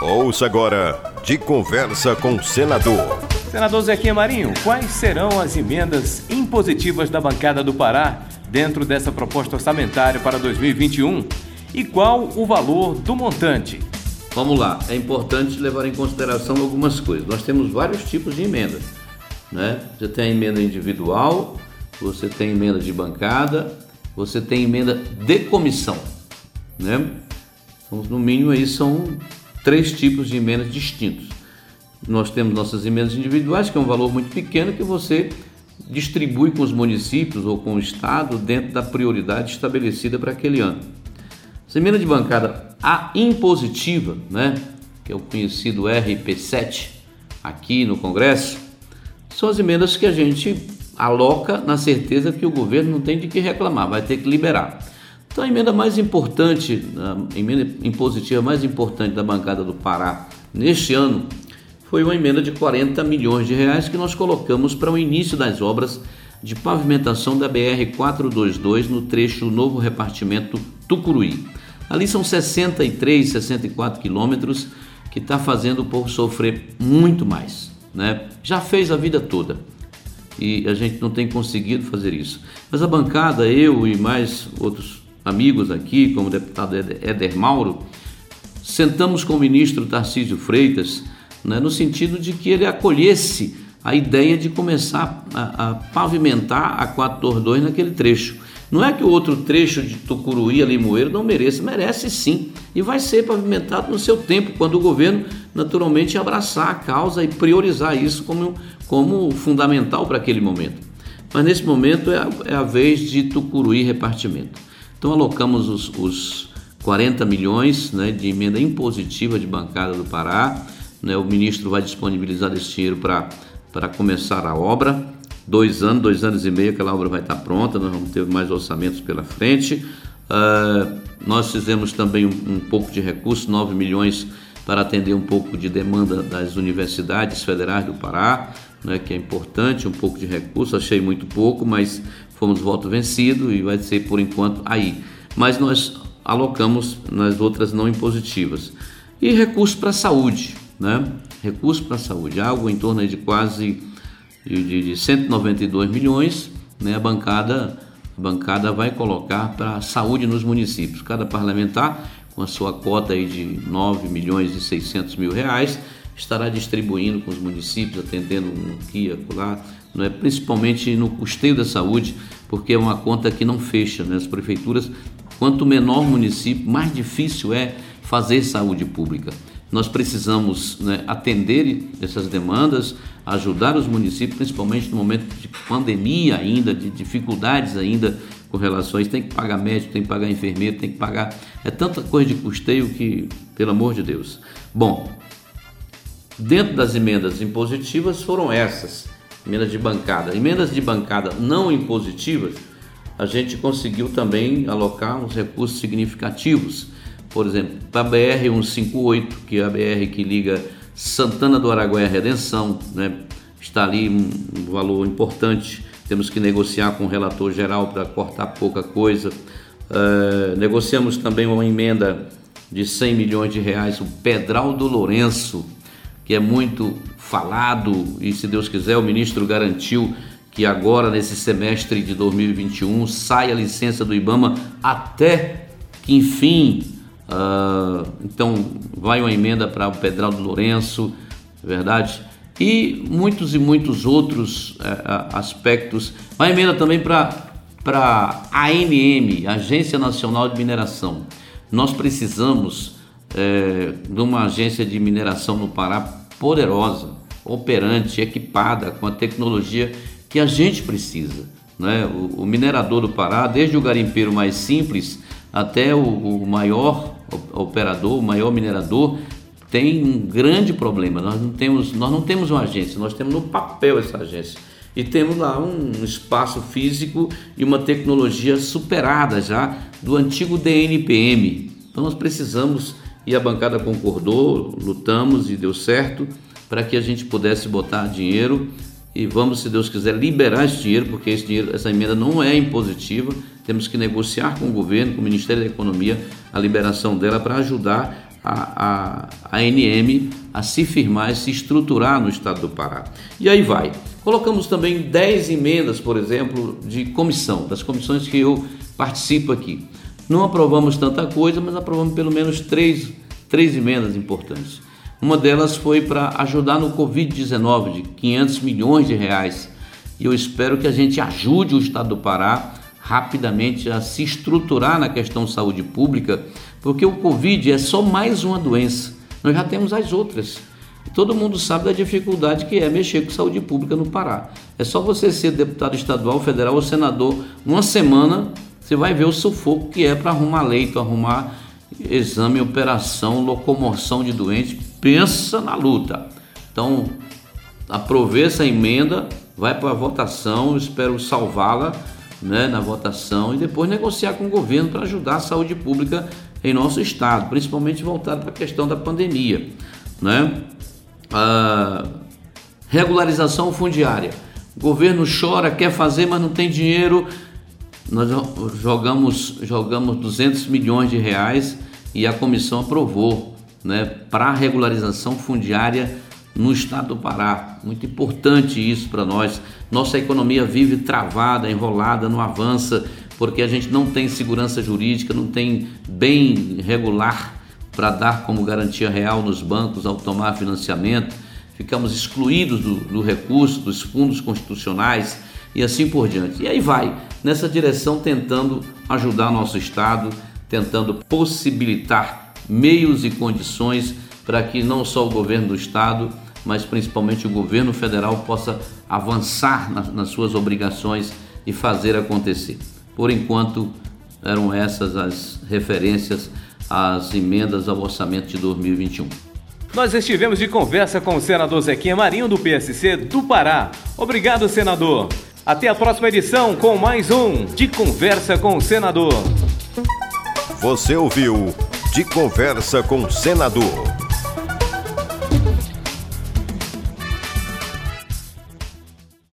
Ouça agora de conversa com o senador. Senador Zequinha Marinho, quais serão as emendas impositivas da bancada do Pará dentro dessa proposta orçamentária para 2021 e qual o valor do montante? Vamos lá, é importante levar em consideração algumas coisas. Nós temos vários tipos de emendas. Né? Você tem a emenda individual, você tem emenda de bancada, você tem emenda de comissão. Né? Então, no mínimo aí são três tipos de emendas distintos. Nós temos nossas emendas individuais, que é um valor muito pequeno que você distribui com os municípios ou com o Estado dentro da prioridade estabelecida para aquele ano. Essa emenda de bancada, a impositiva, né, que é o conhecido RP7 aqui no Congresso, são as emendas que a gente aloca na certeza que o governo não tem de que reclamar, vai ter que liberar. Então a emenda mais importante, a emenda impositiva mais importante da bancada do Pará neste ano foi uma emenda de 40 milhões de reais que nós colocamos para o início das obras de pavimentação da BR 422 no trecho Novo Repartimento Tucuruí. Ali são 63, 64 quilômetros que está fazendo o povo sofrer muito mais. Né? Já fez a vida toda e a gente não tem conseguido fazer isso. Mas a bancada, eu e mais outros amigos aqui, como o deputado Éder Mauro, sentamos com o ministro Tarcísio Freitas né, no sentido de que ele acolhesse a ideia de começar a, a pavimentar a 422 naquele trecho. Não é que o outro trecho de Tucuruí a Limoeiro não mereça, merece sim. E vai ser pavimentado no seu tempo, quando o governo naturalmente abraçar a causa e priorizar isso como, como fundamental para aquele momento. Mas nesse momento é a, é a vez de Tucuruí repartimento. Então alocamos os, os 40 milhões né, de emenda impositiva de bancada do Pará né, o ministro vai disponibilizar esse dinheiro para começar a obra. Dois anos, dois anos e meio, aquela obra vai estar pronta, nós vamos ter mais orçamentos pela frente. Uh, nós fizemos também um, um pouco de recurso, 9 milhões para atender um pouco de demanda das universidades federais do Pará, né, que é importante, um pouco de recurso, achei muito pouco, mas fomos voto vencido e vai ser por enquanto aí. Mas nós alocamos nas outras não impositivas. E recurso para a saúde né? recursos para a saúde, algo em torno de quase de, de 192 milhões, né? a bancada a bancada vai colocar para a saúde nos municípios. Cada parlamentar, com a sua cota aí de 9 milhões e 600 mil reais, estará distribuindo com os municípios, atendendo no aqui, lá, não é? principalmente no custeio da saúde, porque é uma conta que não fecha. Né? As prefeituras, quanto menor o município, mais difícil é fazer saúde pública. Nós precisamos né, atender essas demandas, ajudar os municípios, principalmente no momento de pandemia ainda, de dificuldades ainda com relações, tem que pagar médico, tem que pagar enfermeiro, tem que pagar. É tanta coisa de custeio que, pelo amor de Deus. Bom, dentro das emendas impositivas foram essas, emendas de bancada. Emendas de bancada não impositivas, a gente conseguiu também alocar uns recursos significativos por exemplo, para a BR-158, que é a BR que liga Santana do Araguaia à Redenção, né? está ali um, valor importante. Temos que negociar com o relator geral para cortar pouca coisa. Uh, negociamos também uma emenda de 100 milhões de reais, o Pedral do Lourenço, que é muito falado e, se Deus quiser, o ministro garantiu que agora, nesse semestre de 2021, sai a licença do IBAMA até que, enfim, Uh, então, vai uma emenda para o Pedral do Lourenço, é verdade? E muitos e muitos outros uh, aspectos. Vai emenda também para a ANM, Agência Nacional de Mineração. Nós precisamos é, de uma agência de mineração no Pará poderosa, operante, equipada com a tecnologia que a gente precisa. Né? O, o minerador do Pará, desde o garimpeiro mais simples até o, o maior operador, o maior minerador, tem um grande problema. Nós não temos, nós não temos uma agência, nós temos no papel essa agência. E temos lá um espaço físico e uma tecnologia superada já do antigo DNPM. Então nós precisamos, e a bancada concordou, lutamos e deu certo, para que a gente pudesse botar dinheiro e vamos, se Deus quiser, liberar esse dinheiro, porque esse dinheiro, essa emenda não é impositiva. Temos que negociar com o governo, com o Ministério da Economia, a liberação dela para ajudar a, a, a NM a se firmar e se estruturar no estado do Pará. E aí vai. Colocamos também 10 emendas, por exemplo, de comissão, das comissões que eu participo aqui. Não aprovamos tanta coisa, mas aprovamos pelo menos três, três emendas importantes. Uma delas foi para ajudar no Covid-19, de 500 milhões de reais. E eu espero que a gente ajude o Estado do Pará rapidamente a se estruturar na questão de saúde pública, porque o Covid é só mais uma doença. Nós já temos as outras. Todo mundo sabe da dificuldade que é mexer com saúde pública no Pará. É só você ser deputado estadual, federal ou senador, uma semana você vai ver o sufoco que é para arrumar leito, arrumar exame, operação, locomoção de doentes. Pensa na luta. Então, aprovei essa emenda, vai para a votação, espero salvá-la né, na votação e depois negociar com o governo para ajudar a saúde pública em nosso estado, principalmente voltado para a questão da pandemia. Né? A regularização fundiária. O governo chora, quer fazer, mas não tem dinheiro. Nós jogamos, jogamos 200 milhões de reais e a comissão aprovou né, para regularização fundiária no estado do Pará. Muito importante isso para nós. Nossa economia vive travada, enrolada, não avança, porque a gente não tem segurança jurídica, não tem bem regular para dar como garantia real nos bancos ao tomar financiamento. Ficamos excluídos do, do recurso, dos fundos constitucionais e assim por diante. E aí vai, nessa direção, tentando ajudar nosso Estado, tentando possibilitar meios e condições para que não só o governo do Estado, mas principalmente o governo federal possa avançar nas, nas suas obrigações e fazer acontecer. Por enquanto, eram essas as referências às emendas ao orçamento de 2021. Nós estivemos de conversa com o senador Zequinha Marinho, do PSC do Pará. Obrigado, senador. Até a próxima edição com mais um De Conversa com o Senador. Você ouviu De Conversa com o Senador